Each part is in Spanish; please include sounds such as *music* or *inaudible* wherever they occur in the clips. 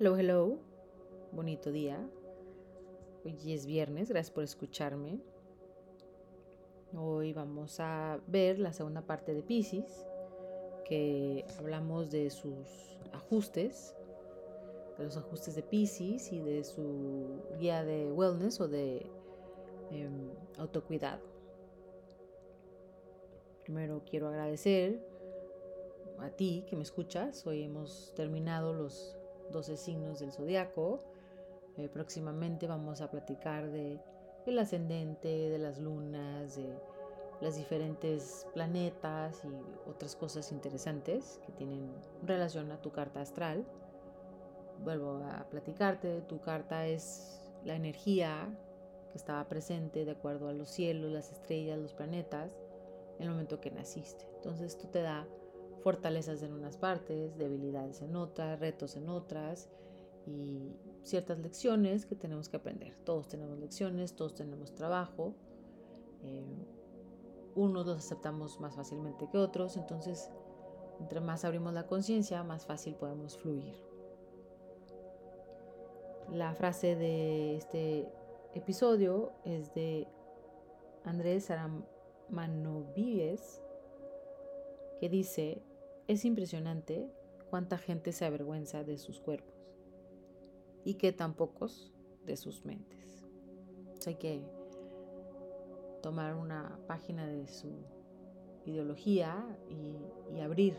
Hello, hello. Bonito día. Hoy es viernes, gracias por escucharme. Hoy vamos a ver la segunda parte de Pisces, que hablamos de sus ajustes, de los ajustes de Pisces y de su guía de wellness o de em, autocuidado. Primero quiero agradecer a ti que me escuchas. Hoy hemos terminado los 12 signos del zodiaco. Eh, próximamente vamos a platicar de el ascendente, de las lunas, de los diferentes planetas y otras cosas interesantes que tienen relación a tu carta astral. Vuelvo a platicarte, tu carta es la energía que estaba presente de acuerdo a los cielos, las estrellas, los planetas, en el momento que naciste. Entonces esto te da fortalezas en unas partes, debilidades en otras, retos en otras y ciertas lecciones que tenemos que aprender. Todos tenemos lecciones, todos tenemos trabajo. Eh, unos los aceptamos más fácilmente que otros, entonces entre más abrimos la conciencia, más fácil podemos fluir. La frase de este episodio es de Andrés Aramanovies, que dice, es impresionante cuánta gente se avergüenza de sus cuerpos y que tan pocos de sus mentes. hay que tomar una página de su ideología y, y abrir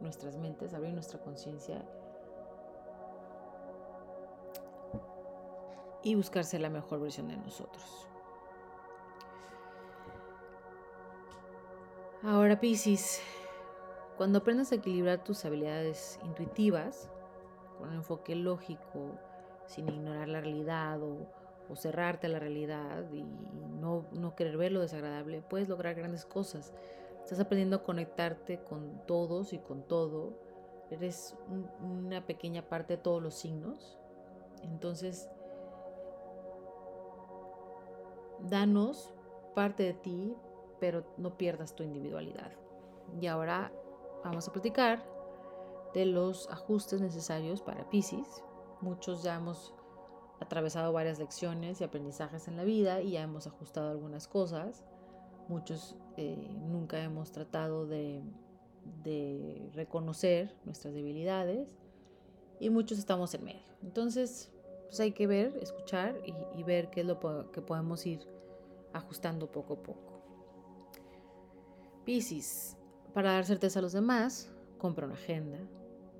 nuestras mentes, abrir nuestra conciencia y buscarse la mejor versión de nosotros. Ahora, Piscis, cuando aprendes a equilibrar tus habilidades intuitivas con un enfoque lógico, sin ignorar la realidad o, cerrarte a la realidad y no, no querer ver lo desagradable, puedes lograr grandes cosas. Estás aprendiendo a conectarte con todos y con todo. Eres una pequeña parte de todos los signos. Entonces, danos parte de ti, pero no pierdas tu individualidad. Y ahora vamos a platicar de los ajustes necesarios para Pisces. Muchos ya hemos atravesado varias lecciones y aprendizajes en la vida y ya hemos ajustado algunas cosas. Muchos eh, nunca hemos tratado de, reconocer nuestras debilidades y muchos estamos en medio. Entonces, pues hay que ver, escuchar y, y ver qué es lo que podemos ir ajustando poco a poco. Pisces, para dar certeza a los demás, compra una agenda,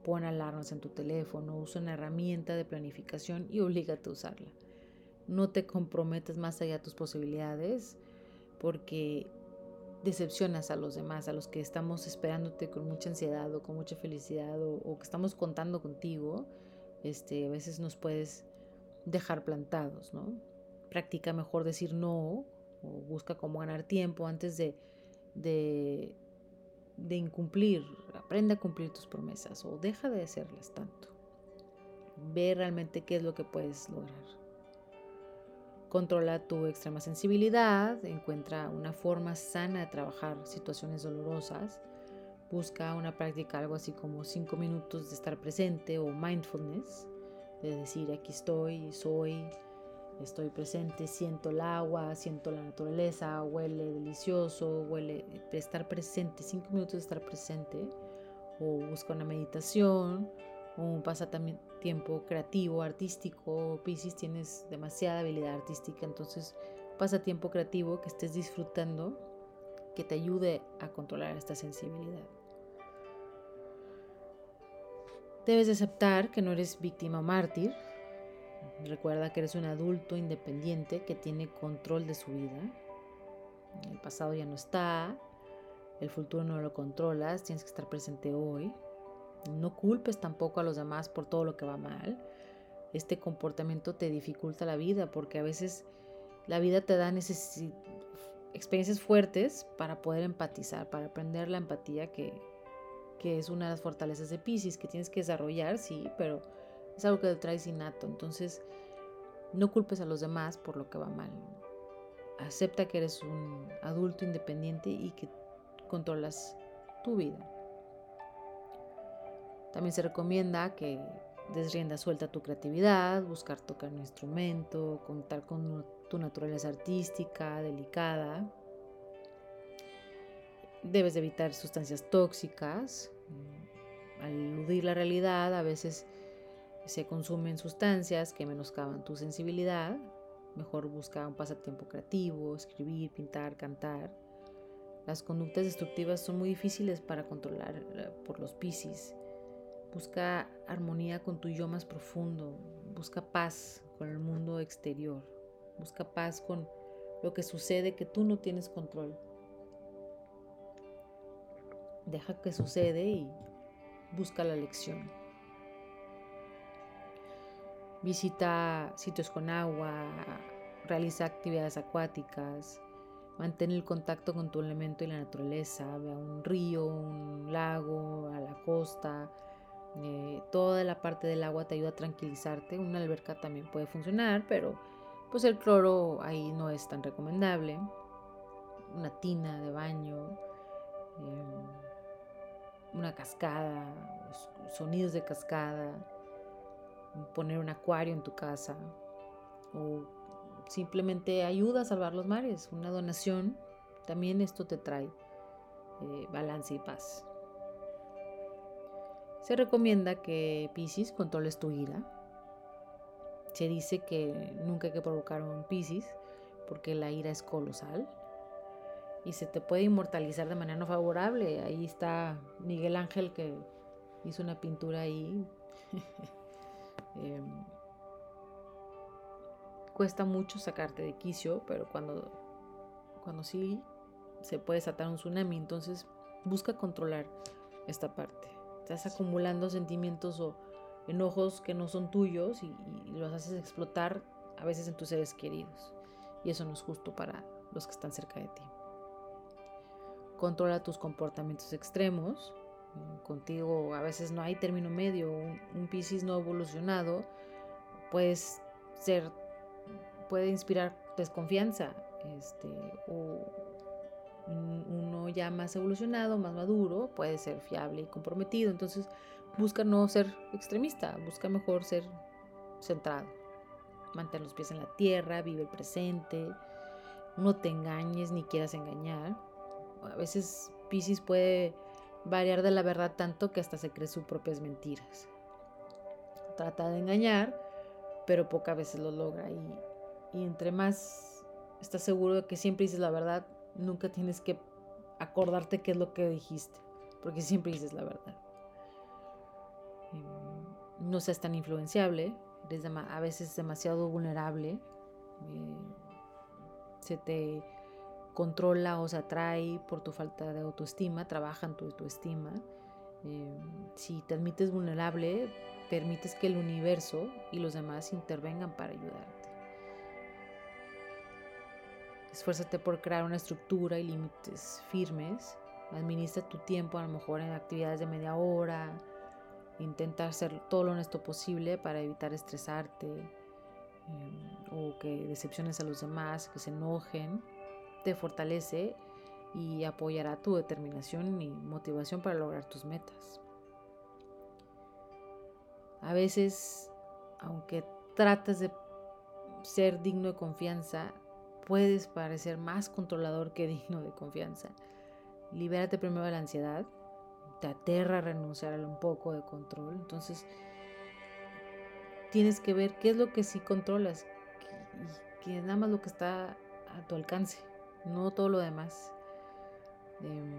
pon alarmas en tu teléfono, usa una herramienta de planificación y oblígate a usarla. No te comprometes más allá de tus posibilidades porque decepcionas a los demás, a los que estamos esperándote con mucha ansiedad o con mucha felicidad o, que estamos contando contigo, este, a veces nos puedes dejar plantados, ¿no? Practica mejor decir no o busca cómo ganar tiempo antes de, de de incumplir, aprende a cumplir tus promesas o deja de hacerlas tanto. Ve realmente qué es lo que puedes lograr. Controla tu extrema sensibilidad, encuentra una forma sana de trabajar situaciones dolorosas, busca una práctica algo así como cinco minutos de estar presente o mindfulness, de decir aquí estoy, soy, Estoy presente, siento el agua, siento la naturaleza, huele delicioso, huele estar presente, cinco minutos de estar presente, o busca una meditación, o un pasatiempo creativo, artístico. Pisces tienes demasiada habilidad artística, entonces pasatiempo creativo que estés disfrutando, que te ayude a controlar esta sensibilidad. Debes aceptar que no eres víctima o mártir, Recuerda que eres un adulto independiente que tiene control de su vida. El pasado ya no está, el futuro no lo controlas, tienes que estar presente hoy. No culpes tampoco a los demás por todo lo que va mal. Este comportamiento te dificulta la vida porque a veces la vida te da experiencias fuertes para poder empatizar, para aprender la empatía que, es una de las fortalezas de Pisces que tienes que desarrollar, sí, pero es algo que traes innato. Entonces, no culpes a los demás por lo que va mal. Acepta que eres un adulto independiente y que controlas tu vida. También se recomienda que desrienda suelta tu creatividad, buscar tocar un instrumento, contar con tu naturaleza artística, delicada. Debes evitar sustancias tóxicas. Al eludir la realidad, a veces se consumen sustancias que menoscaban tu sensibilidad. Mejor busca un pasatiempo creativo, escribir, pintar, cantar. Las conductas destructivas son muy difíciles para controlar eh, por los piscis. Busca armonía con tu yo más profundo. Busca paz con el mundo exterior. Busca paz con lo que sucede que tú no tienes control. Deja que sucede y busca la lección. Visita sitios con agua, realiza actividades acuáticas, mantén el contacto con tu elemento y la naturaleza, ve a un río, un lago, a la costa. Eh, toda la parte del agua te ayuda a tranquilizarte. Una alberca también puede funcionar, pero pues el cloro ahí no es tan recomendable. Una tina de baño, em, una cascada, sonidos de cascada poner un acuario en tu casa o simplemente ayuda a salvar los mares, una donación, también esto te trae eh, balance y paz. Se recomienda que Pisces controles tu ira. Se dice que nunca hay que provocar un Pisces porque la ira es colosal y se te puede inmortalizar de manera no favorable. Ahí está Miguel Ángel que hizo una pintura ahí *laughs* Em, cuesta mucho sacarte de quicio, pero cuando, cuando sí se puede desatar un tsunami, entonces busca controlar esta parte. Estás acumulando sentimientos o enojos que no son tuyos y, y los haces explotar a veces en tus seres queridos. Y eso no es justo para los que están cerca de ti. Controla tus comportamientos extremos, contigo a veces no hay término medio, un, un no evolucionado puedes ser, puede inspirar desconfianza, este, o uno ya más evolucionado, más maduro, puede ser fiable y comprometido, entonces busca no ser extremista, busca mejor ser centrado, mantén los pies en la tierra, vive el presente, no te engañes ni quieras engañar, a veces Piscis puede variar de la verdad tanto que hasta se cree sus propias mentiras. Trata de engañar, pero pocas veces lo logra. Y, entre más estás seguro de que siempre dices la verdad, nunca tienes que acordarte qué es lo que dijiste, porque siempre dices la verdad. No seas tan influenciable, eres a veces demasiado vulnerable. Eh, se te controla o se atrae por tu falta de autoestima, trabaja en tu autoestima. Eh, si te admites vulnerable, permites que el universo y los demás intervengan para ayudarte. Esfuérzate por crear una estructura y límites firmes. Administra tu tiempo a lo mejor en actividades de media hora. Intenta hacer todo lo honesto posible para evitar estresarte eh, o que decepciones a los demás, que se enojen te fortalece y apoyará tu determinación y motivación para lograr tus metas. A veces, aunque trates de ser digno de confianza, puedes parecer más controlador que *laughs* digno de confianza. Libérate primero de la ansiedad, te aterra renunciar a un poco de control, entonces tienes que ver qué es lo que sí controlas y que es nada más lo que está a tu alcance no todo lo demás. Em,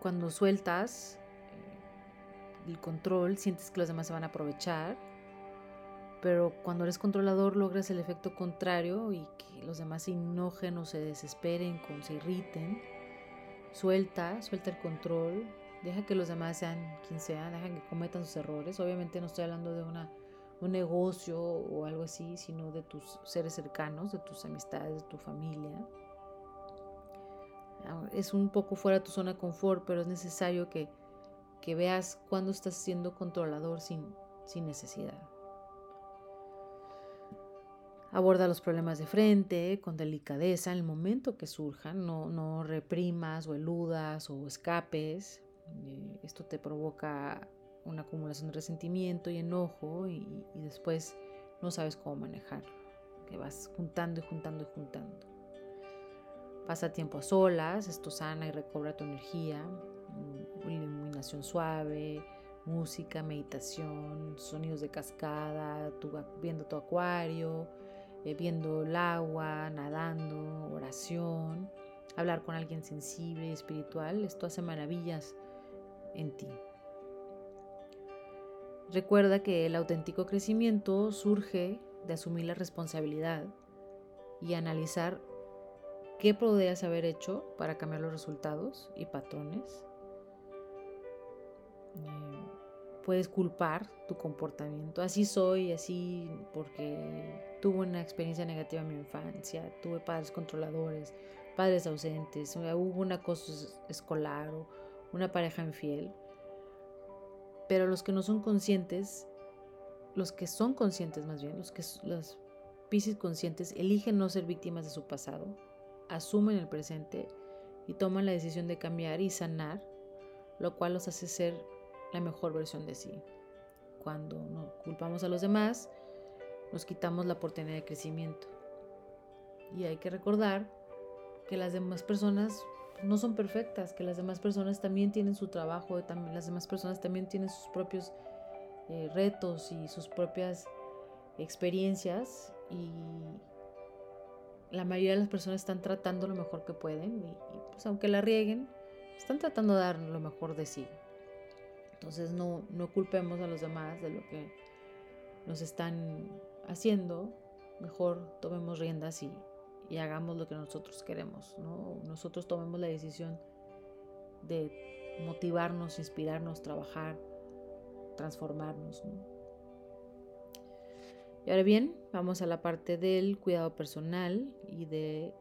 cuando sueltas eh, el control, sientes que los demás se van a aprovechar, pero cuando eres controlador logras el efecto contrario y que los demás se enojen o se desesperen, o se irriten. Suelta, suelta el control, deja que los demás sean quien sean, deja que cometan sus errores. Obviamente no estoy hablando de una un negocio o algo así, sino de tus seres cercanos, de tus amistades, de tu familia. Ah, es un poco fuera de tu zona de confort, pero es necesario que, que veas cuándo estás siendo controlador sin, sin necesidad. Aborda los problemas de frente, con delicadeza, en el momento que surjan. No, no reprimas o eludas o escapes. Eh, esto te provoca una acumulación de resentimiento y enojo y, después no sabes cómo manejarlo, que vas juntando y juntando y juntando. Pasa tiempo a solas, esto sana y recobra tu energía, mm, iluminación suave, música, meditación, sonidos de cascada, viendo tu acuario, eh, viendo el agua, nadando, oración, hablar con alguien sensible y espiritual, esto hace maravillas en ti. Recuerda que el auténtico crecimiento surge de asumir la responsabilidad y analizar qué podrías haber hecho para cambiar los resultados y patrones. Eh, puedes culpar tu comportamiento. Así soy, así porque tuve una experiencia negativa en mi infancia, tuve padres controladores, padres ausentes, hubo un acoso escolar o una pareja infiel. Pero los que no son conscientes, los que son conscientes más bien, los que los piscis conscientes eligen no ser víctimas de su pasado, asumen el presente y toman la decisión de cambiar y sanar, lo cual los hace ser la mejor versión de sí. Cuando no culpamos a los demás, nos quitamos la oportunidad de crecimiento. Y hay que recordar que las demás personas no son perfectas, que las demás personas también tienen su trabajo, también, las demás personas también tienen sus propios eh, retos y sus propias experiencias y la mayoría de las personas están tratando lo mejor que pueden y, pues aunque la rieguen, están tratando de dar lo mejor de sí. Entonces no, no culpemos a los demás de lo que nos están haciendo. Mejor tomemos riendas y, y hagamos lo que nosotros queremos. ¿no? Nosotros tomemos la decisión de motivarnos, inspirarnos, trabajar, transformarnos. Y ahora bien, vamos a la parte del cuidado personal y de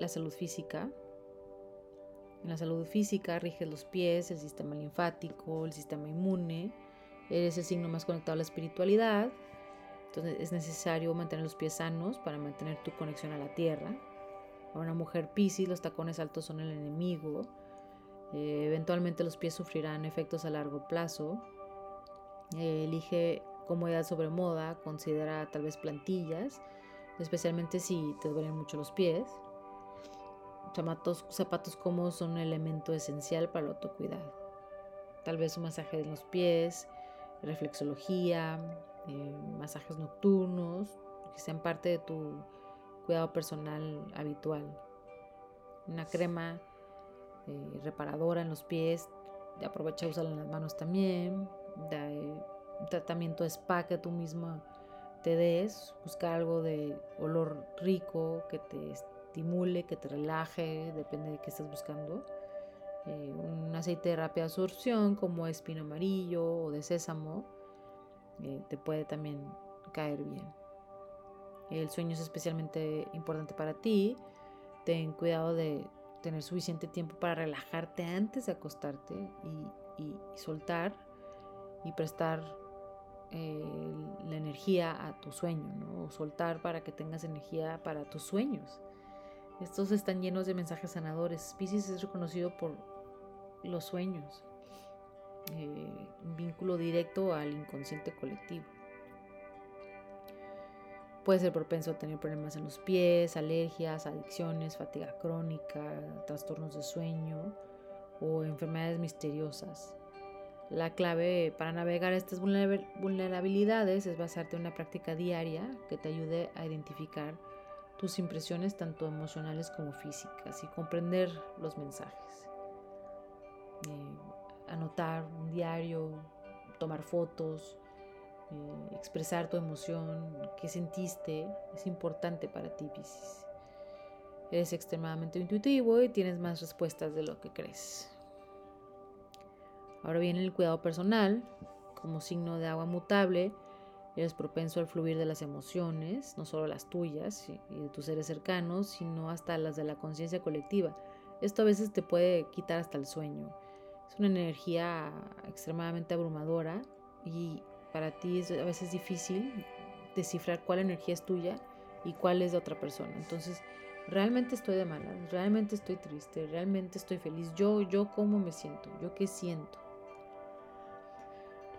la salud física. En la salud física riges los pies, el sistema linfático, el sistema inmune. Eres el signo más conectado a la espiritualidad. Entonces es necesario mantener los pies sanos para mantener tu conexión a la tierra. Para una mujer piscis los tacones altos son el enemigo. Eh, eventualmente los pies sufrirán efectos a largo plazo. Eh, elige comodidad sobre moda, considera tal vez plantillas, especialmente si te duelen mucho los pies. Zapatos, zapatos cómodos son un elemento esencial para el autocuidado. Tal vez un masaje en los pies, reflexología, eh, masajes nocturnos, que sean parte de tu cuidado personal habitual. Una crema eh, reparadora en los pies, aprovecha usarla en las manos también. un tratamiento de spa que tú misma te des, buscar algo de olor rico que te estimule, que te relaje, depende de qué estás buscando. Eh, un aceite de rápida absorción como espino amarillo o de sésamo eh, te puede también caer bien. El sueño es especialmente importante para ti. Ten cuidado de tener suficiente tiempo para relajarte antes de acostarte y, soltar y prestar eh, la energía a tu sueño, ¿no? soltar para que tengas energía para tus sueños. Estos están llenos de mensajes sanadores. Pisces es reconocido por los sueños, eh, un vínculo directo al inconsciente colectivo. Puede ser propenso a tener problemas en los pies, alergias, adicciones, fatiga crónica, trastornos de sueño o enfermedades misteriosas. La clave para navegar estas vulnerabilidades es basarte en una práctica diaria que te ayude a identificar tus impresiones tanto emocionales como físicas y comprender los mensajes. Eh, anotar un diario, tomar fotos, eh, expresar tu emoción, qué sentiste, es importante para ti, Pisces. Eres extremadamente intuitivo y tienes más respuestas de lo que crees. Ahora viene el cuidado personal, como signo de agua mutable, Eres propenso al fluir de las emociones, no solo las tuyas y de tus seres cercanos, sino hasta las de la conciencia colectiva. Esto a veces te puede quitar hasta el sueño. Es una energía extremadamente abrumadora y para ti es a veces difícil descifrar cuál energía es tuya y cuál es de otra persona. Entonces, realmente estoy de malas, realmente estoy triste, realmente estoy feliz. Yo, yo cómo me siento, yo qué siento.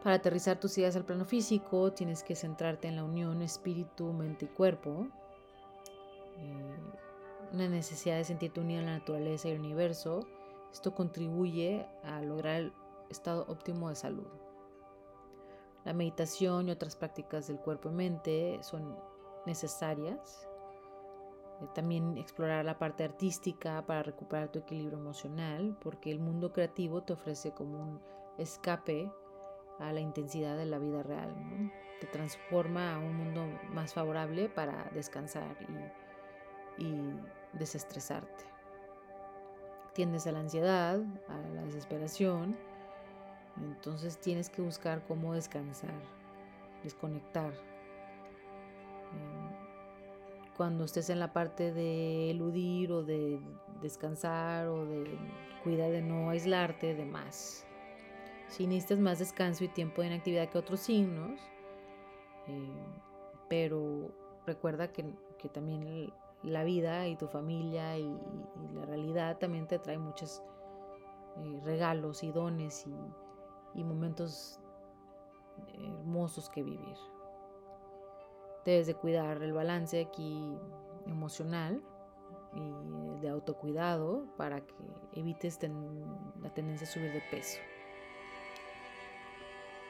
Para aterrizar tus ideas al plano físico, tienes que centrarte en la unión espíritu, mente y cuerpo. Eh, una necesidad de sentirte unido a la naturaleza y el universo. Esto contribuye a lograr el estado óptimo de salud. La meditación y otras prácticas del cuerpo y mente son necesarias. Eh, también explorar la parte artística para recuperar tu equilibrio emocional, porque el mundo creativo te ofrece como un escape a la intensidad de la vida real. Te transforma a un mundo más favorable para descansar y, desestresarte. Tiendes a la ansiedad, a la desesperación, entonces tienes que buscar cómo descansar, desconectar. Cuando estés en la parte de eludir o de descansar o de cuidar de no aislarte de más si necesitas más descanso y tiempo en actividad que otros signos, eh, pero recuerda que, también la vida y tu familia y, la realidad también te trae muchos eh, regalos y dones y, y momentos hermosos que vivir. Debes de cuidar el balance aquí emocional y de autocuidado para que evites la tendencia a subir de peso.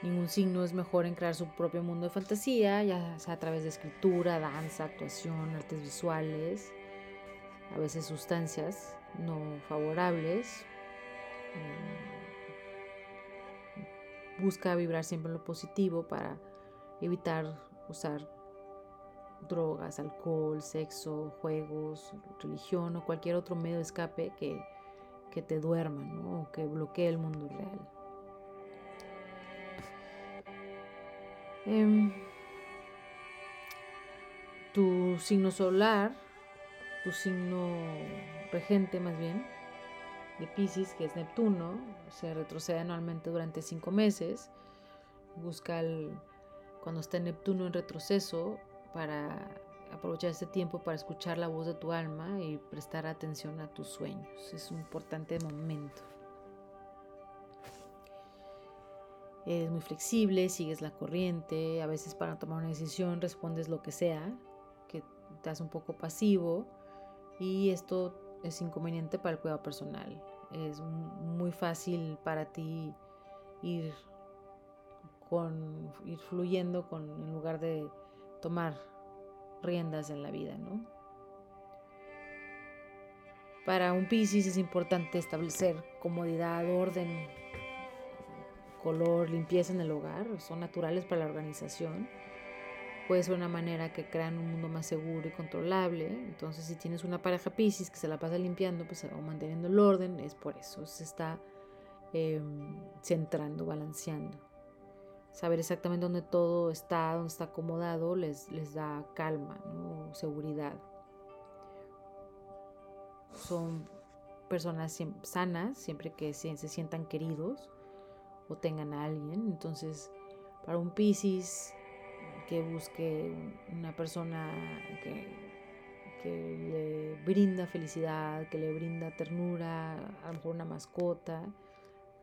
Ningún signo es mejor en crear su propio mundo de fantasía, ya sea a través de escritura, danza, actuación, artes visuales, a veces sustancias no favorables. Mm, busca vibrar siempre en lo positivo para evitar usar drogas, alcohol, sexo, juegos, religión o cualquier otro medio de escape que, te duerma o que bloquee el mundo real. Em, tu signo solar, tu signo regente más bien, de Pisces, que es Neptuno, se retrocede anualmente durante cinco meses. Busca cuando está Neptuno en retroceso para aprovechar este tiempo para escuchar la voz de tu alma y prestar atención a tus sueños. Es un importante momento. Es muy flexible, sigues la corriente, a veces para tomar una decisión respondes lo que sea, que hace un poco pasivo y esto es inconveniente para el cuidado personal. Es muy fácil para ti ir con ir fluyendo con en lugar de tomar riendas en la vida, ¿no? Para un Piscis es importante establecer comodidad, orden, color, limpieza en el hogar, son naturales para la organización. Puede ser una manera que crean un mundo más seguro y controlable. Entonces, si tienes una pareja Pisces que se la pasa limpiando pues, o manteniendo el orden, es por eso. Se está em, centrando, balanceando. Saber exactamente dónde todo está, dónde está acomodado, les, les da calma, seguridad. Son personas sanas, siempre que se sientan queridos o tengan a alguien. Entonces, para un Piscis que busque una persona que, le brinda felicidad, que le brinda ternura, a lo mejor una mascota,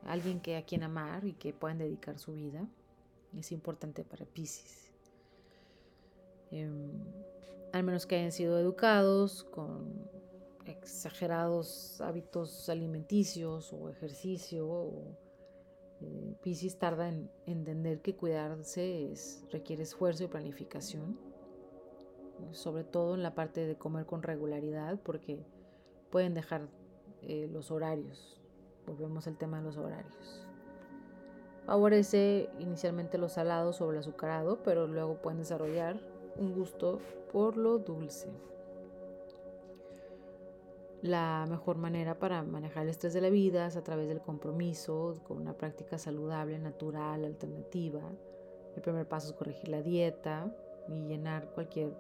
alguien que a quien amar y que puedan dedicar su vida, es importante para Piscis. Em, al menos que hayan sido educados con exagerados hábitos alimenticios o ejercicio eh, tarda en entender que cuidarse requiere esfuerzo y planificación, sobre todo en la parte de comer con regularidad, porque pueden dejar eh, los horarios. Volvemos al tema de los horarios. Favorece inicialmente los salados sobre el azucarado, pero luego pueden desarrollar un gusto por lo dulce. La mejor manera para manejar el estrés de la vida es a través del compromiso con una práctica saludable, natural, alternativa. El primer paso es corregir la dieta y llenar cualquier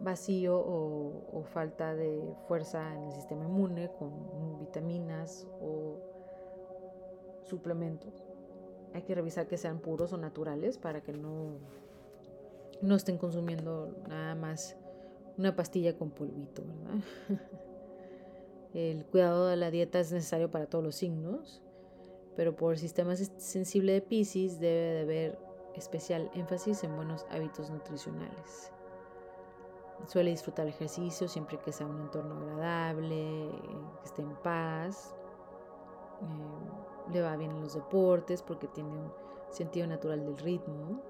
vacío o, falta de fuerza en el sistema inmune con vitaminas o suplementos. Hay que revisar que sean puros o naturales para que no, no estén consumiendo nada más una pastilla con polvito, ¿verdad? *laughs* El cuidado de la dieta es necesario para todos los signos. pero por sistema sensible de Pisces debe de haber especial énfasis en buenos hábitos nutricionales. Suele disfrutar el ejercicio siempre que sea un entorno agradable, que esté en paz. Eh, le va bien en los deportes porque tiene un sentido natural del ritmo.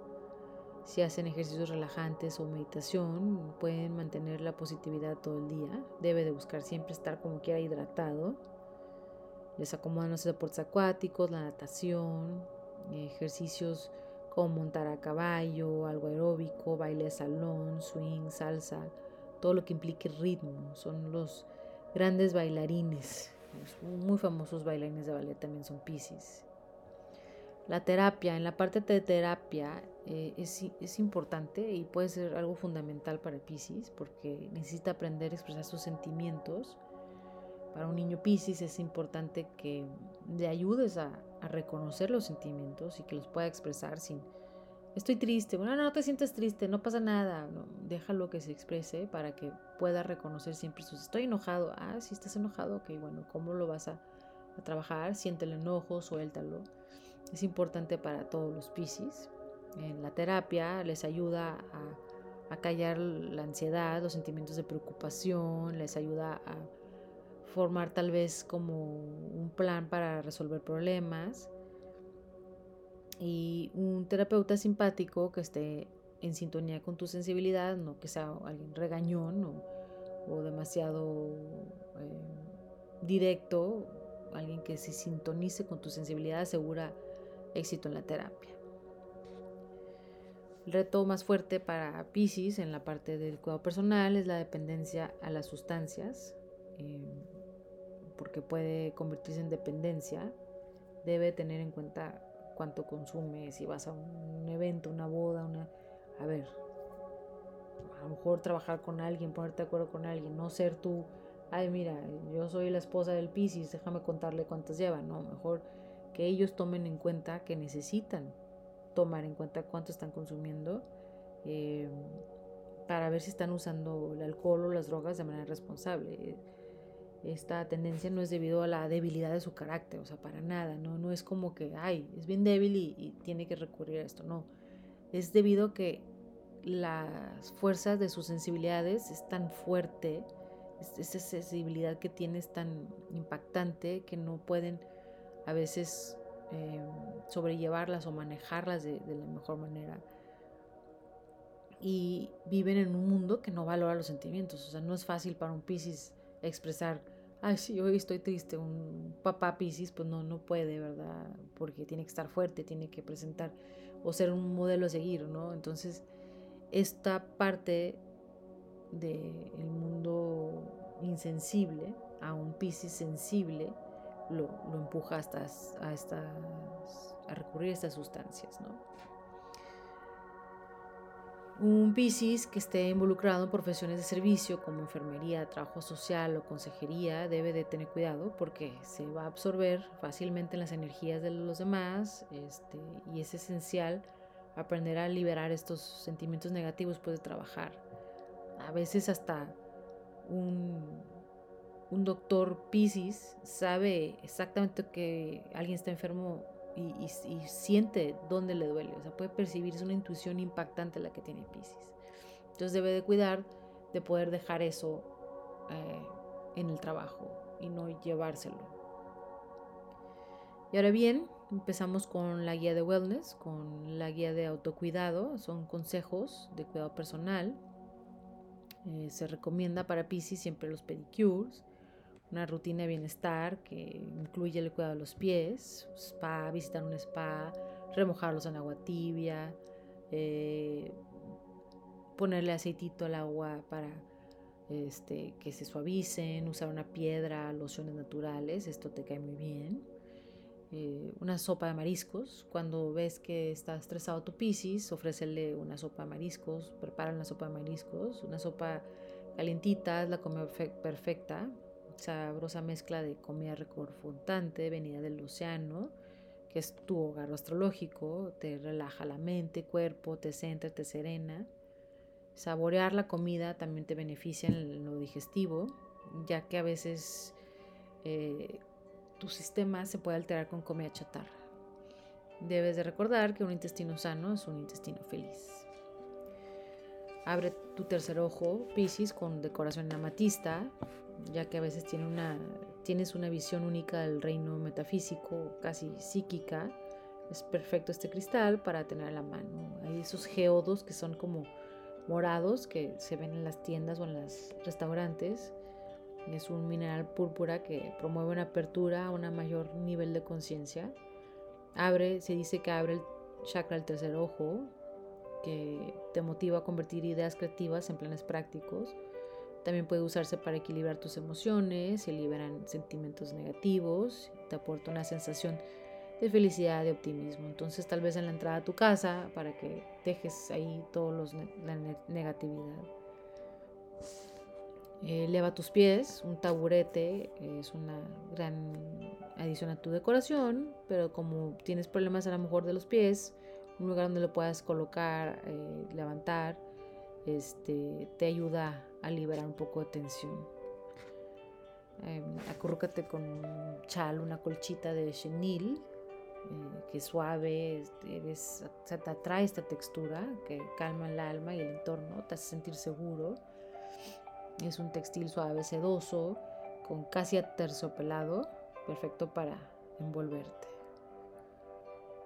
Si hacen ejercicios relajantes o meditación, pueden mantener la positividad todo el día. Debe de buscar siempre estar como quiera hidratado. Les acomodan los deportes acuáticos, la natación, ejercicios como montar a caballo, algo aeróbico, baile de salón, swing, salsa, todo lo que implique ritmo. Son los grandes bailarines. Muy famosos bailarines de ballet también son Pisces. La terapia, en la parte de terapia eh, es, importante y puede ser algo fundamental para Pisces porque necesita aprender a expresar sus sentimientos. Para un niño Pisces es importante que le ayudes a, reconocer los sentimientos y que los pueda expresar sin estoy triste. Bueno, no, te sientes triste, no pasa nada. No, déjalo que se exprese para que pueda reconocer siempre sus estoy enojado. Ah, si estás enojado, ok, bueno, ¿cómo lo vas a, a trabajar? Siente el enojo, suéltalo es importante para todos los Pisces. En la terapia les ayuda a, callar la ansiedad, los sentimientos de preocupación, les ayuda a formar tal vez como un plan para resolver problemas. Y un terapeuta simpático que esté en sintonía con tu sensibilidad, no que sea alguien regañón o, o demasiado eh, directo, alguien que se sintonice con tu sensibilidad asegura éxito en la terapia. El reto más fuerte para Pisces en la parte del cuidado personal es la dependencia a las sustancias, eh, porque puede convertirse en dependencia. Debe tener en cuenta cuánto consume, si vas a un evento, una boda, una... A ver, a lo mejor trabajar con alguien, ponerte de acuerdo con alguien, no ser tú, ay mira, yo soy la esposa del Pisces, déjame contarle cuántas lleva, no, mejor que ellos tomen en cuenta que necesitan tomar en cuenta cuánto están consumiendo eh, para ver si están usando el alcohol o las drogas de manera responsable. Esta tendencia no es debido a la debilidad de su carácter, o sea, para nada, no, no es como que, ay, es bien débil y, tiene que recurrir a esto, no. Es debido a que las fuerzas de sus sensibilidades es tan fuerte, esa sensibilidad que tiene es tan impactante que no pueden a veces eh, sobrellevarlas o manejarlas de, la mejor manera. Y viven en un mundo que no valora los sentimientos. O sea, no es fácil para un Pisces expresar, ay, sí, hoy estoy triste. Un papá Pisces, pues no, no puede, ¿verdad? Porque tiene que estar fuerte, tiene que presentar o ser un modelo a seguir, ¿no? Entonces, esta parte del mundo insensible a un Pisces sensible, lo, empuja hasta, a, estas, a recurrir a estas sustancias. ¿no? Un Piscis que esté involucrado en profesiones de servicio como enfermería, trabajo social o consejería debe de tener cuidado porque se va a absorber fácilmente en las energías de los demás este, y es esencial aprender a liberar estos sentimientos negativos después de trabajar. A veces hasta un un doctor Pisces sabe exactamente que alguien está enfermo y, siente dónde le duele, o sea, puede percibir, es una intuición impactante la que tiene Pisces. Entonces debe de cuidar de poder dejar eso eh, en el trabajo y no llevárselo. Y ahora bien, empezamos con la guía de wellness, con la guía de autocuidado, son consejos de cuidado personal. Eh, se recomienda para Pisces siempre los pedicures, una rutina de bienestar que incluye el cuidado de los pies, spa, visitar un spa, remojarlos en agua tibia, eh, ponerle aceitito al agua para este, que se suavicen, usar una piedra, lociones naturales, esto te cae muy bien. Eh, una sopa de mariscos, cuando ves que está estresado tu piscis, ofrécele una sopa de mariscos, prepara una sopa de mariscos, una sopa calientita, es la comida perfecta, sabrosa mezcla de comida reconfortante venida del océano, que es tu hogar astrológico, te relaja la mente, cuerpo, te centra, te serena. Saborear la comida también te beneficia en lo digestivo, ya que a veces eh, tu sistema se puede alterar con comida chatarra. Debes de recordar que un intestino sano es un intestino feliz. Abre tu tercer ojo, Pisces, con decoración amatista, ya que a veces tienes una visión única del reino metafísico, casi psíquica. Es perfecto este cristal para tener a la mano. Hay esos geodos que son como morados que se ven en las tiendas o en los restaurantes. Es un mineral púrpura que promueve una apertura a un mayor nivel de conciencia. Abre, se dice que abre el chakra del tercer ojo, que te motiva a convertir ideas creativas en planes prácticos. También puede usarse para equilibrar tus emociones, se liberan sentimientos negativos, te aporta una sensación de felicidad, de optimismo. Entonces tal vez en la entrada a tu casa para que dejes ahí toda la negatividad. Eleva eh, tus pies, un taburete es una gran adición a tu decoración, pero como tienes problemas a lo mejor de los pies, un lugar donde lo puedas colocar, eh, levantar, este, te ayuda a liberar un poco de tensión. Eh, acurrúcate con un chal, una colchita de chenil, eh, que es suave, te atrae esta textura que calma el alma y el entorno, te hace sentir seguro. Es un textil suave, sedoso, con casi aterciopelado, perfecto para envolverte.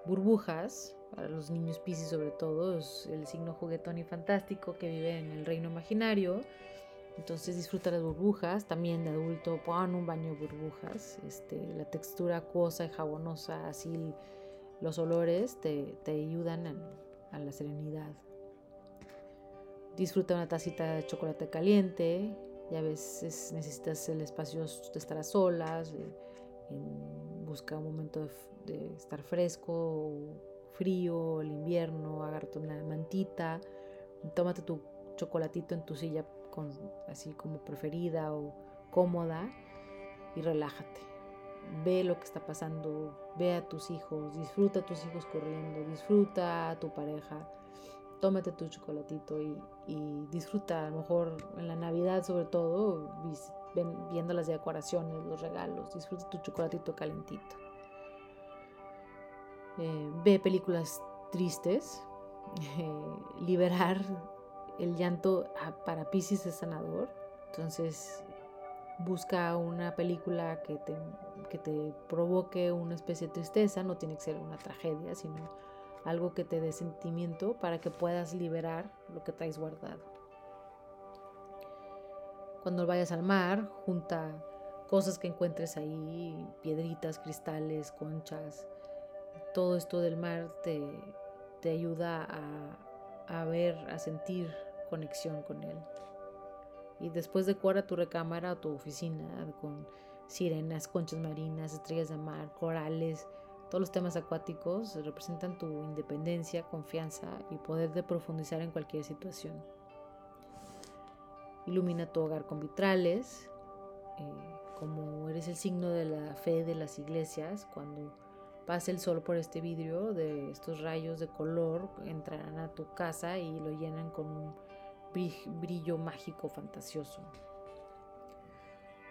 Burbujas, para los niños Pisces sobre todo, es el signo juguetón y fantástico que vive en el reino imaginario. Entonces disfruta las burbujas, también de adulto pon un baño de burbujas, este, la textura acuosa y jabonosa, así los olores te, te ayudan a, la serenidad. Disfruta una tacita de chocolate caliente, y a veces necesitas el espacio de estar a solas, busca un momento de estar fresco frío, el invierno, agárrate una mantita, tómate tu chocolatito en tu silla con, así como preferida o cómoda y relájate. Ve lo que está pasando, ve a tus hijos, disfruta a tus hijos corriendo, disfruta a tu pareja, tómate tu chocolatito y, y disfruta, a lo mejor en la Navidad sobre todo, viendo las decoraciones, los regalos, disfruta tu chocolatito calentito. Eh, ve películas tristes, *laughs* eh, liberar el llanto para Pisces es sanador, entonces busca una película que te, que te provoque una especie de tristeza, no tiene que ser una tragedia, sino algo que te dé sentimiento para que puedas liberar lo que traes guardado. Cuando vayas al mar, junta cosas que encuentres ahí, piedritas, cristales, conchas, todo esto del mar te, te ayuda a, a, ver, a sentir conexión con él. Y después decora tu recámara o tu oficina con sirenas, conchas marinas, estrellas de mar, corales, todos los temas acuáticos representan tu independencia, confianza y poder de profundizar en cualquier situación. Ilumina tu hogar con vitrales, eh, como eres el signo de la fe de las iglesias, cuando pase el sol por este vidrio de estos rayos de color, entrarán a tu casa y lo llenan con un brillo mágico fantasioso.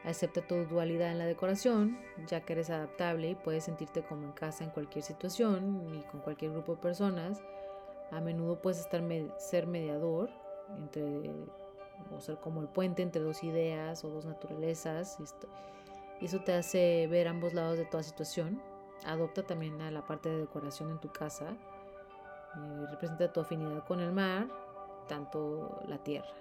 Acepta tu dualidad en la decoración, ya que eres adaptable y puedes sentirte como en casa en cualquier situación y con cualquier grupo de personas. A menudo puedes estar ser mediador entre o ser como el puente entre dos ideas o dos naturalezas. y eso te hace ver ambos lados de toda situación Adopta también a la parte de decoración en tu casa. Eh, representa tu afinidad con el mar, tanto la tierra.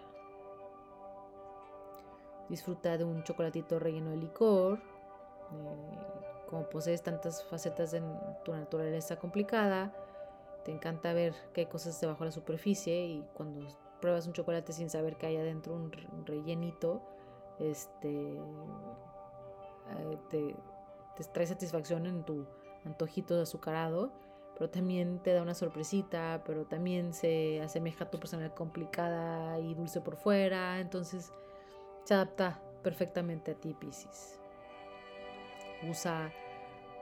Disfruta de un chocolatito relleno de licor. Eh, como posees tantas facetas en tu naturaleza complicada, te encanta ver qué hay cosas debajo de la superficie y cuando pruebas un chocolate sin saber que hay adentro un rellenito, este, eh, te, te trae satisfacción en tu antojito de azucarado, pero también te da una sorpresita, pero también se asemeja a tu personalidad complicada y dulce por fuera, entonces se adapta perfectamente a ti, Pisces. Usa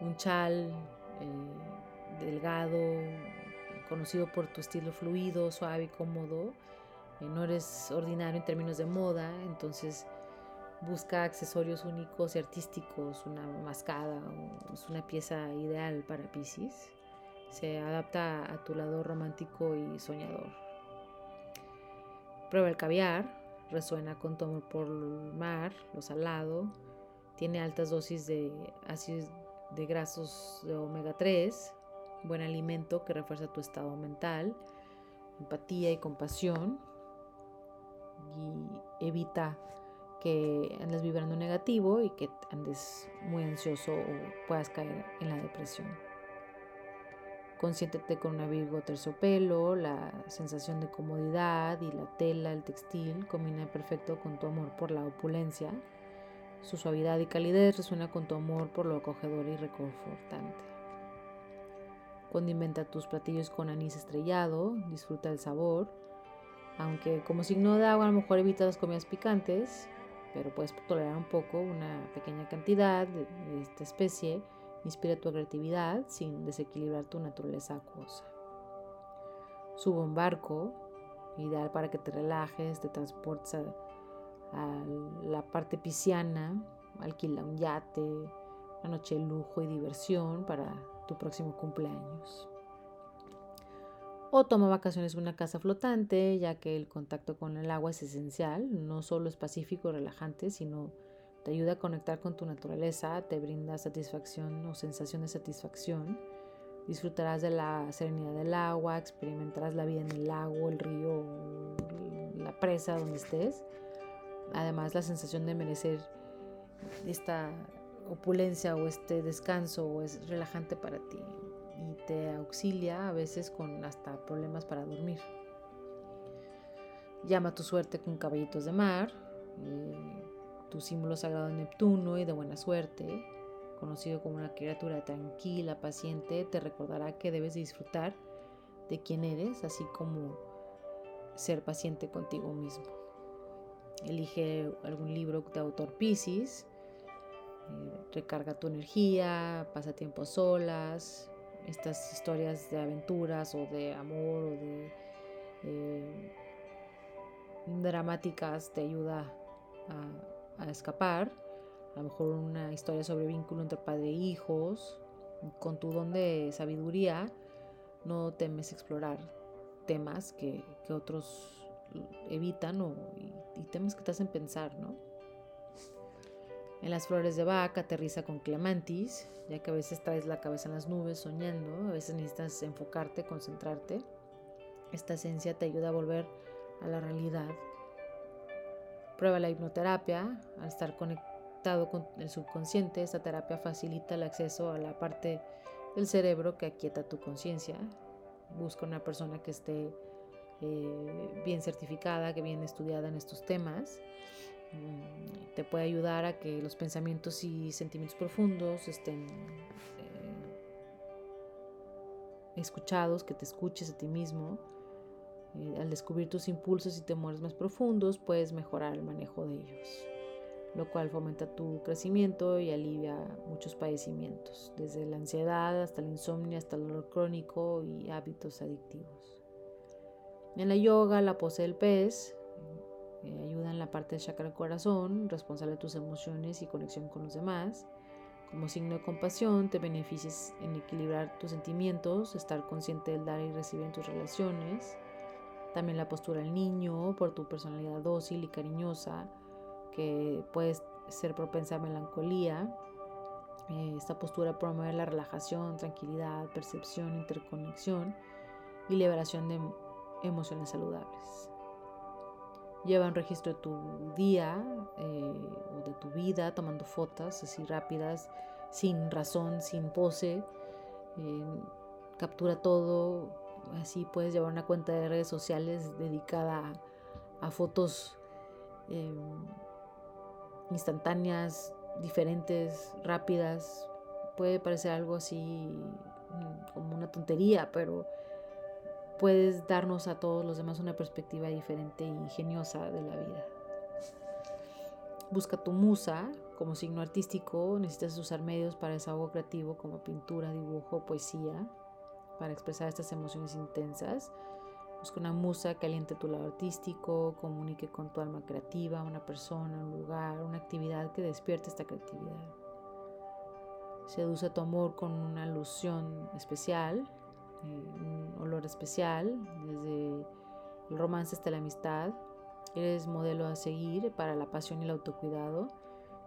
un chal eh, delgado, conocido por tu estilo fluido, suave y cómodo. Eh, no eres ordinario en términos de moda, entonces Busca accesorios únicos y artísticos, una mascada es una pieza ideal para Pisces. Se adapta a tu lado romántico y soñador. Prueba el caviar, resuena con tu amor por el mar, lo salado, tiene altas dosis de ácidos de grasos de omega 3, buen alimento que refuerza tu estado mental, empatía y compasión y evita que andes vibrando negativo y que andes muy ansioso o puedas caer en la depresión. Consiéntete con un abrigo terciopelo, la sensación de comodidad y la tela, el textil, combina perfecto con tu amor por la opulencia. Su suavidad y calidez resuena con tu amor por lo acogedor y reconfortante. Condimenta tus platillos con anís estrellado, disfruta el sabor. Aunque como signo de agua a lo mejor evita las comidas picantes, pero puedes tolerar un poco, una pequeña cantidad de, esta especie. Inspira tu creatividad sin desequilibrar tu naturaleza acuosa. Subo un barco, ideal para que te relajes, te transportes a, a la parte pisciana, alquila un yate, una noche de lujo y diversión para tu próximo cumpleaños. O toma vacaciones en una casa flotante, ya que el contacto con el agua es esencial, no solo es pacífico y relajante, sino te ayuda a conectar con tu naturaleza, te brinda satisfacción o sensación de satisfacción. Disfrutarás de la serenidad del agua, experimentarás la vida en el lago, el río, la presa donde estés. Además, la sensación de merecer esta opulencia o este descanso es relajante para ti y te auxilia a veces con hasta problemas para dormir. Llama tu suerte con caballitos de mar, eh, tu símbolo sagrado Neptuno y de buena suerte, conocido como una criatura tranquila, paciente, te recordará que debes disfrutar de quién eres, así como ser paciente contigo mismo. Elige algún libro de autor Pisces, eh, recarga tu energía, pasa tiempo solas, estas historias de aventuras o de amor o de eh, dramáticas te ayuda a, escapar. A lo mejor una historia sobre vínculo entre padre e hijos. Con tu don de sabiduría no temes explorar temas que, que otros evitan o, y, temas que te hacen pensar, ¿no? En las flores de vaca aterriza con clemantis, ya que a veces traes la cabeza en las nubes soñando, a veces necesitas enfocarte, concentrarte. Esta esencia te ayuda a volver a la realidad. Prueba la hipnoterapia, al estar conectado con el subconsciente, esta terapia facilita el acceso a la parte del cerebro que aquieta tu conciencia. Busca una persona que esté eh, bien certificada, que bien estudiada en estos temas te puede ayudar a que los pensamientos y sentimientos profundos estén eh, escuchados, que te escuches a ti mismo. Eh, al descubrir tus impulsos y temores más profundos, puedes mejorar el manejo de ellos, lo cual fomenta tu crecimiento y alivia muchos padecimientos, desde la ansiedad hasta el insomnio, hasta el dolor crónico y hábitos adictivos. En la yoga, la pose del pez eh, ayuda en la parte del chakra del corazón, responsable de tus emociones y conexión con los demás. Como signo de compasión, te beneficias en equilibrar tus sentimientos, estar consciente del dar y recibir en tus relaciones. También la postura del niño, por tu personalidad dócil y cariñosa, que puedes ser propensa a melancolía. Eh, esta postura promueve la relajación, tranquilidad, percepción, interconexión y liberación de emociones saludables. Lleva un registro de tu día eh, o de tu vida, tomando fotos así rápidas, sin razón, sin pose. Eh, captura todo. Así puedes llevar una cuenta de redes sociales dedicada a, fotos eh, instantáneas, diferentes, rápidas. Puede parecer algo así mm, como una tontería, pero puedes darnos a todos los demás una perspectiva diferente e ingeniosa de la vida. Busca tu musa como signo artístico, necesitas usar medios para desahogo creativo como pintura, dibujo, poesía, para expresar estas emociones intensas. Busca una musa que aliente tu lado artístico, comunique con tu alma creativa, una persona, un lugar, una actividad que despierte esta creatividad. Seduce tu amor con una alusión especial, un olor especial, desde el romance hasta la amistad. Eres modelo a seguir para la pasión y el autocuidado.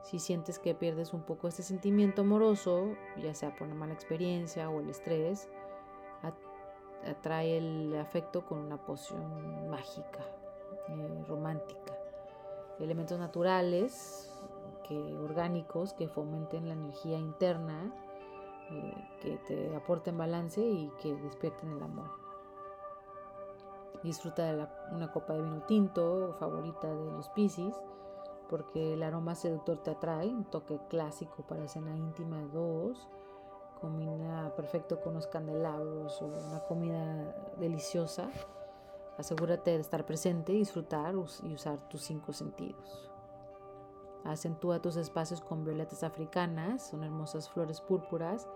Si sientes que pierdes un poco este sentimiento amoroso, ya sea por una mala experiencia o el estrés, atrae el afecto con una poción mágica, eh, romántica. Elementos naturales, que, orgánicos, que fomenten la energía interna, eh, que te aporten balance y que despierten el amor. Disfruta de una copa de vino tinto, favorita de los Piscis, porque el aroma seductor te atrae, un toque clásico para cena íntima de dos combina perfecto con unos candelabros o una comida deliciosa. Asegúrate de estar presente, disfrutar y usar tus cinco sentidos. Acentúa tus espacios con violetas africanas, son hermosas flores púrpuras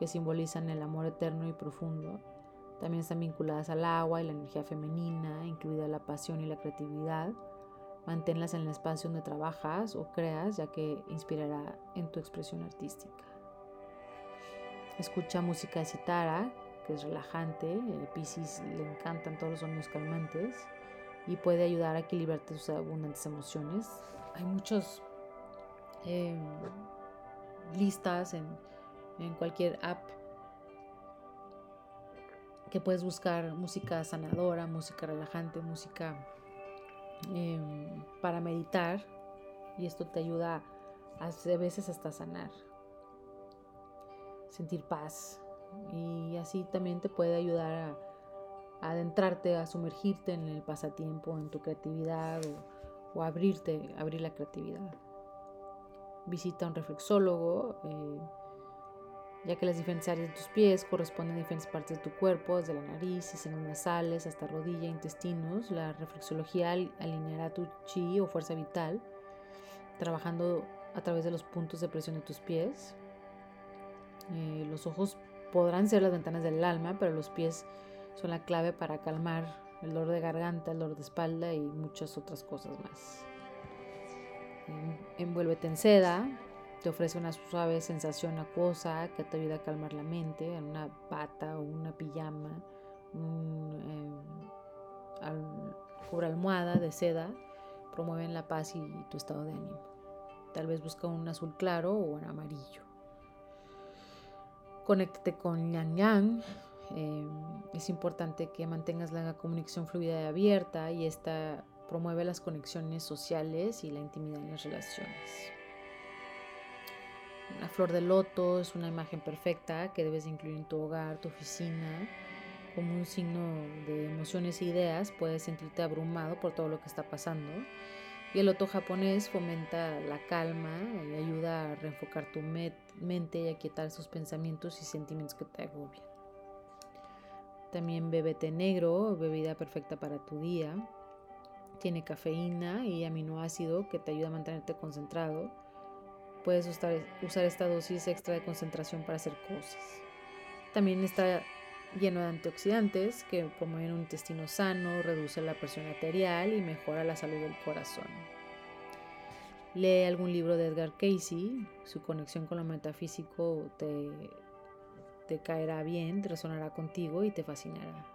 que simbolizan el amor eterno y profundo. También están vinculadas al agua y la energía femenina, incluida la pasión y la creatividad. Manténlas en el espacio donde trabajas o creas, ya que inspirará en tu expresión artística. Escucha música de citara, que es relajante. El Piscis le encantan todos los sonidos calmantes y puede ayudar a equilibrar tus abundantes emociones. Hay muchas em, listas en, cualquier app que puedes buscar música sanadora, música relajante, música em, para meditar y esto te ayuda a, a veces hasta sanar sentir paz y así también te puede ayudar a, adentrarte, a sumergirte en el pasatiempo, en tu creatividad o, abrirte, abrir la creatividad. Visita un reflexólogo, eh, ya que las diferentes áreas de tus pies corresponden a diferentes partes de tu cuerpo, desde la nariz, senos nasales hasta rodilla, intestinos. La reflexología alineará tu chi o fuerza vital, trabajando a través de los puntos de presión de tus pies. Eh, los ojos podrán ser las ventanas del alma, pero los pies son la clave para calmar el dolor de garganta, el dolor de espalda y muchas otras cosas más. Envuélvete en seda, te ofrece una suave sensación acuosa que te ayuda a calmar la mente, en una bata o una pijama, un eh, almohada de seda, promueven la paz y tu estado de ánimo. Tal vez busca un azul claro o un amarillo. Conéctate con Yang Yang. Eh, es importante que mantengas la comunicación fluida y abierta y esta promueve las conexiones sociales y la intimidad en las relaciones. La flor de loto es una imagen perfecta que debes incluir en tu hogar, tu oficina. Como un signo de emociones e ideas, puedes sentirte abrumado por todo lo que está pasando y el loto japonés fomenta la calma y ayuda a reenfocar tu mente y a quietar esos pensamientos y sentimientos que te agobian. También bebe té negro, bebida perfecta para tu día. Tiene cafeína y aminoácido que te ayuda a mantenerte concentrado. Puedes usar, esta dosis extra de concentración para hacer cosas. También está lleno de antioxidantes que promueven un intestino sano, reduce la presión arterial y mejora la salud del corazón. Lee algún libro de Edgar Casey, su conexión con lo metafísico te, te caerá bien, te resonará contigo y te fascinará.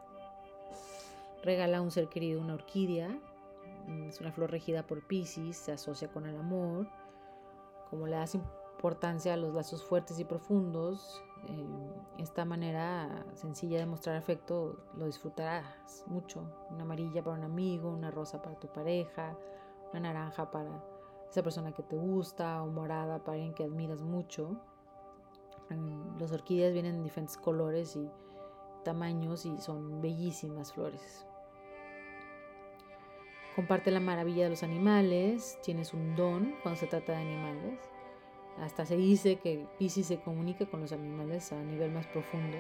Regala a un ser querido una orquídea, es una flor regida por Pisces, se asocia con el amor. Como le das importancia a los lazos fuertes y profundos, esta manera sencilla de mostrar afecto lo disfrutarás mucho. Una amarilla para un amigo, una rosa para tu pareja, una naranja para esa persona que te gusta o morada para alguien que admiras mucho. Las orquídeas vienen en diferentes colores y tamaños y son bellísimas flores. Comparte la maravilla de los animales, tienes un don cuando se trata de animales. Hasta se dice que Pisces se comunica con los animales a nivel más profundo.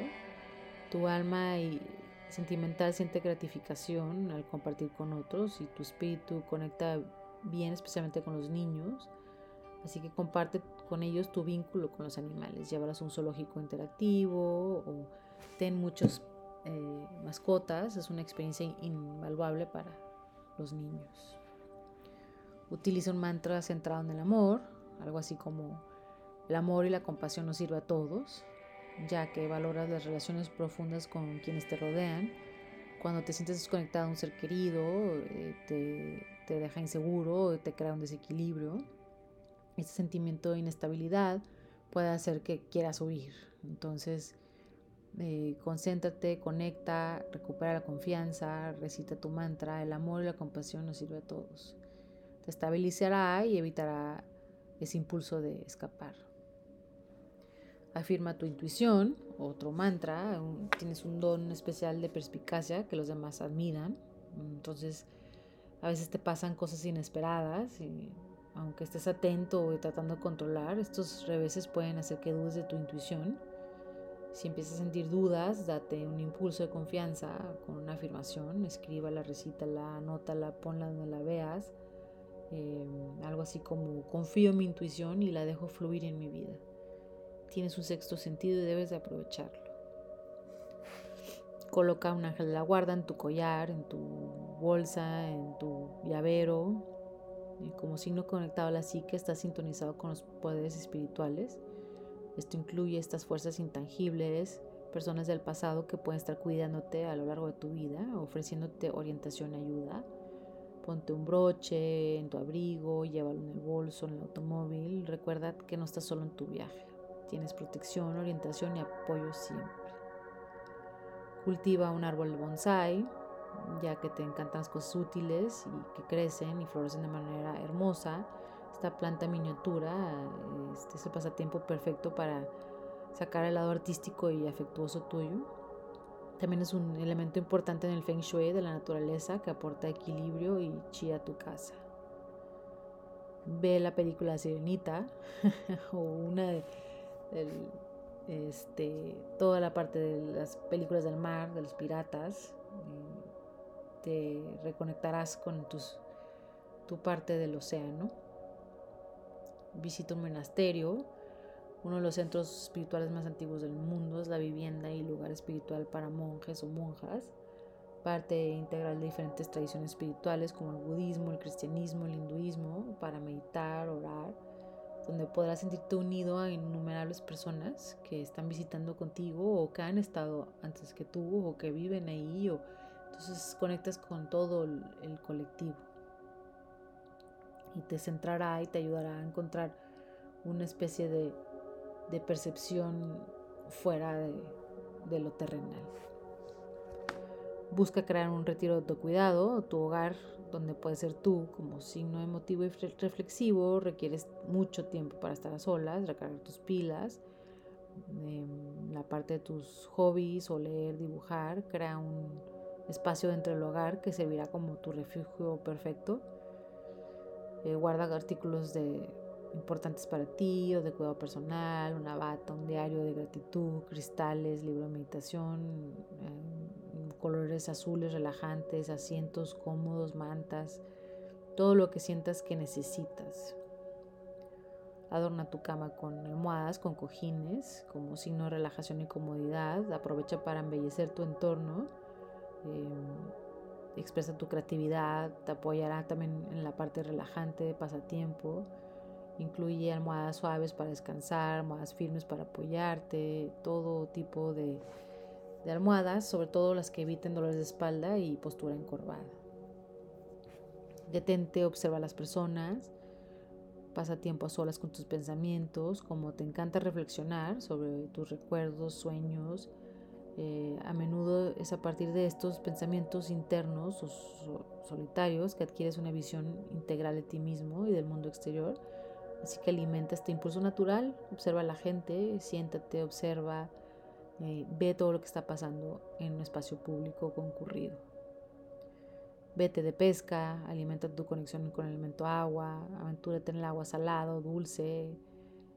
Tu alma y sentimental siente gratificación al compartir con otros y tu espíritu conecta bien especialmente con los niños. Así que comparte con ellos tu vínculo con los animales. Llévalos a un zoológico interactivo o ten muchos eh, mascotas es una experiencia invaluable para los niños. Utiliza un mantra centrado en el amor, algo así como el amor y la compasión nos sirve a todos, ya que valoras las relaciones profundas con quienes te rodean. Cuando te sientes desconectado a un ser querido, eh, te, te deja inseguro, te crea un desequilibrio. Este sentimiento de inestabilidad puede hacer que quieras huir. Entonces, eh, concéntrate, conecta, recupera la confianza, recita tu mantra. El amor y la compasión nos sirve a todos. Te estabilizará y evitará ese impulso de escapar. Afirma tu intuición, otro mantra. tienes un don especial de perspicacia que los demás admiran. Entonces, a veces te pasan cosas inesperadas y aunque estés atento o tratando de controlar, estos reveses pueden hacer que dudes de tu intuición si empiezas a sentir dudas, date un impulso de confianza con una afirmación, escríbala, recítala, anótala, ponla donde la veas. Eh, algo así como confío en mi intuición y la dejo fluir en mi vida. Tienes un sexto sentido y debes de aprovecharlo. Coloca un ángel de la guarda en tu collar, en tu bolsa, en tu llavero. Como signo conectado a la psique, estás sintonizado con los poderes espirituales esto incluye estas fuerzas intangibles, personas del pasado que pueden estar cuidándote a lo largo de tu vida, ofreciéndote orientación y ayuda. Ponte un broche en tu abrigo, llévalo en el bolso, en el automóvil. Recuerda que no estás solo en tu viaje. Tienes protección, orientación y apoyo siempre. Cultiva un árbol de bonsai, ya que te encantan las cosas útiles y que crecen y florecen de manera hermosa esta planta miniatura este es el pasatiempo perfecto para sacar el lado artístico y afectuoso tuyo. También es un elemento importante en el feng shui de la naturaleza que aporta equilibrio y chi a tu casa. Ve la película Sirenita *laughs* o una de, este, toda la parte de las películas del mar, de los piratas. Te reconectarás con tus, tu parte del océano visita un monasterio. Uno de los centros espirituales más antiguos del mundo es la vivienda y lugar espiritual para monjes o monjas, parte integral de diferentes tradiciones espirituales como el budismo, el cristianismo, el hinduismo, para meditar, orar, donde podrás sentirte unido a innumerables personas que están visitando contigo o que han estado antes que tú o que viven ahí. O, entonces conectas con todo el colectivo y te centrará y te ayudará a encontrar una especie de, percepción fuera de, lo terrenal. Busca crear un retiro de autocuidado, tu hogar donde puedes ser tú como signo emotivo y reflexivo, requieres mucho tiempo para estar a solas, recargar tus pilas, em, la parte de tus hobbies o leer, dibujar, crea un espacio dentro del hogar que servirá como tu refugio perfecto eh, guarda artículos de, importantes para ti o de cuidado personal, una bata, un diario de gratitud, cristales, libro de meditación, eh, colores azules relajantes, asientos cómodos, mantas, todo lo que sientas que necesitas. Adorna tu cama con almohadas, con cojines, como signo de relajación y comodidad. Aprovecha para embellecer tu entorno. Eh, expresa tu creatividad, te apoyará también en la parte relajante pasatiempo. Incluye almohadas suaves para descansar, almohadas firmes para apoyarte, todo tipo de, de almohadas, sobre todo las que eviten dolores de espalda y postura encorvada. Detente, observa a las personas, pasa tiempo a solas con tus pensamientos, como te encanta reflexionar sobre tus recuerdos, sueños, eh, a menudo es a partir de estos pensamientos internos o solitarios que adquieres una visión integral de ti mismo y del mundo exterior. Así que alimenta este impulso natural, observa a la gente, siéntate, observa, eh, ve todo lo que está pasando en un espacio público concurrido. Vete de pesca, alimenta tu conexión con el elemento agua, aventúrate en el agua salado, dulce,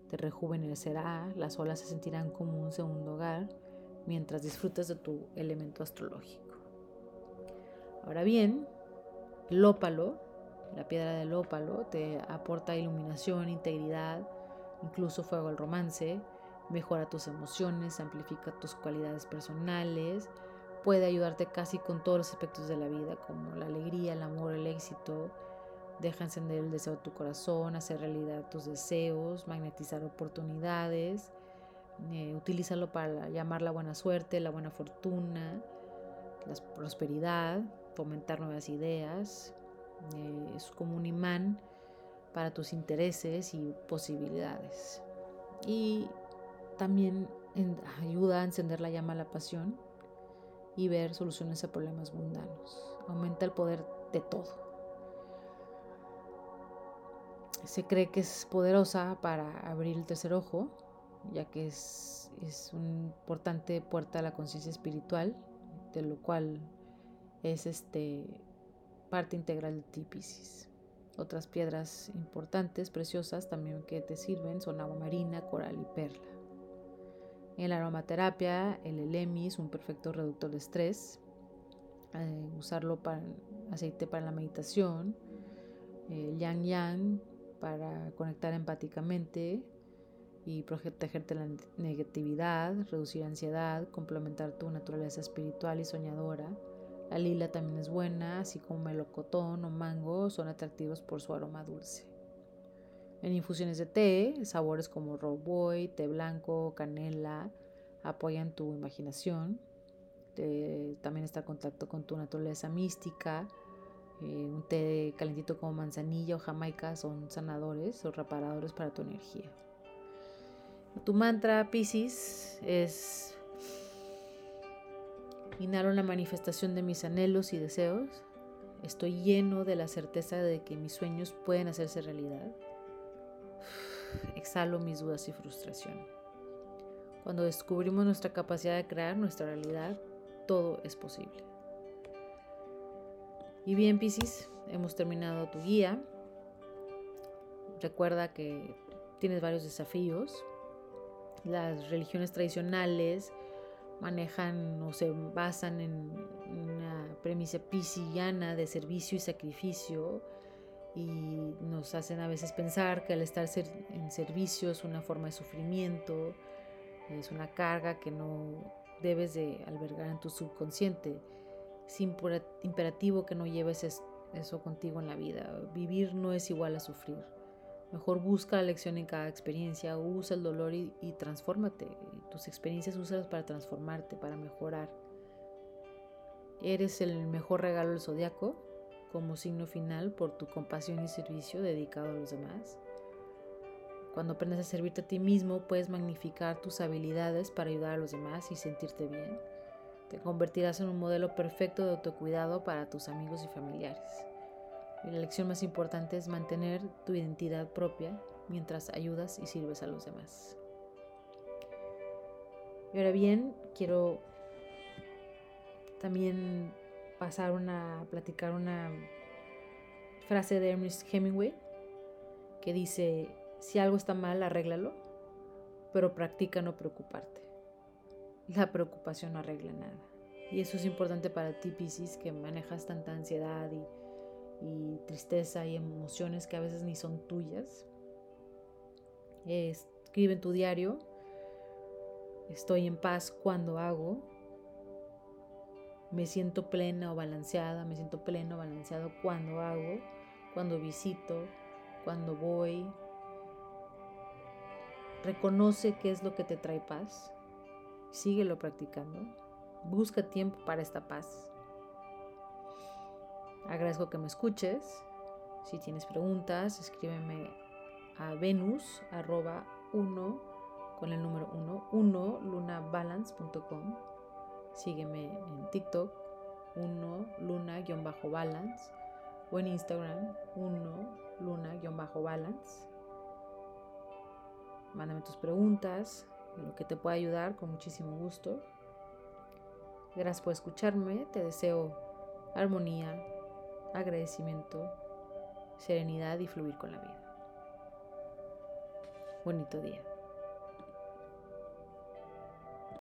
te rejuvenecerá, las olas se sentirán como un segundo hogar mientras disfrutas de tu elemento astrológico. Ahora bien, el ópalo, la piedra del ópalo, te aporta iluminación, integridad, incluso fuego al romance, mejora tus emociones, amplifica tus cualidades personales, puede ayudarte casi con todos los aspectos de la vida, como la alegría, el amor, el éxito. Deja encender el deseo de tu corazón, hacer realidad tus deseos, magnetizar oportunidades. Eh, utilízalo para llamar la buena suerte, la buena fortuna, la prosperidad, fomentar nuevas ideas. Eh, es como un imán para tus intereses y posibilidades. Y también ayuda a encender la llama a la pasión y ver soluciones a problemas mundanos. Aumenta el poder de todo. Se cree que es poderosa para abrir el tercer ojo, ya que es, es una importante puerta a la conciencia espiritual, de lo cual es este, parte integral de ti, Pisces. Otras piedras importantes, preciosas, también que te sirven son agua marina, coral y perla. En la aromaterapia, el elemi es un perfecto reductor de estrés. Eh, usarlo para aceite para la meditación. El yang yang para conectar empáticamente y protegerte la negatividad, reducir ansiedad, complementar tu naturaleza espiritual y soñadora. La lila también es buena, así como melocotón o mango son atractivos por su aroma dulce. En infusiones de té, sabores como roboy, té blanco, canela, apoyan tu imaginación. también está en contacto con tu naturaleza mística. Eh, un té calentito como manzanilla o jamaica son sanadores o reparadores para tu energía. Tu mantra Pisces es Inhalo la manifestación de mis anhelos y deseos. Estoy lleno de la certeza de que mis sueños pueden hacerse realidad. Exhalo mis dudas y frustración. Cuando descubrimos nuestra capacidad de crear nuestra realidad, todo es posible. Y bien, Piscis, hemos terminado tu guía. Recuerda que tienes varios desafíos. Las religiones tradicionales manejan o se basan en una premisa pisciana de servicio y sacrificio y nos hacen a veces pensar que al estar en servicio es una forma de sufrimiento, es una carga que no debes de albergar en tu subconsciente. Es imperativo que no lleves eso contigo en la vida. Vivir no es igual a sufrir. Mejor busca la lección en cada experiencia, usa el dolor y, y transfórmate. Tus experiencias úsalas para transformarte, para mejorar. Eres el mejor regalo del zodiaco como signo final por tu compasión y servicio dedicado a los demás. Cuando aprendes a servirte a ti mismo, puedes magnificar tus habilidades para ayudar a los demás y sentirte bien. Te convertirás en un modelo perfecto de autocuidado para tus amigos y familiares. La lección más importante es mantener tu identidad propia mientras ayudas y sirves a los demás. Y ahora bien, quiero también pasar una, platicar una frase de Ernest Hemingway que dice, si algo está mal, arréglalo, pero practica no preocuparte. La preocupación no arregla nada. Y eso es importante para ti, Pisces, que manejas tanta ansiedad y y tristeza y emociones que a veces ni son tuyas. Escribe en tu diario, estoy en paz cuando hago, me siento plena o balanceada, me siento pleno o balanceado cuando hago, cuando visito, cuando voy. Reconoce qué es lo que te trae paz, síguelo practicando, busca tiempo para esta paz. Agradezco que me escuches. Si tienes preguntas, escríbeme a venus arroba 1 con el número 1 1 lunabalance.com. Sígueme en TikTok 1 luna-balance o en Instagram 1 luna-balance. Mándame tus preguntas, lo que te pueda ayudar con muchísimo gusto. Gracias por escucharme, te deseo armonía, agradecimiento, serenidad y fluir con la vida. Bonito día.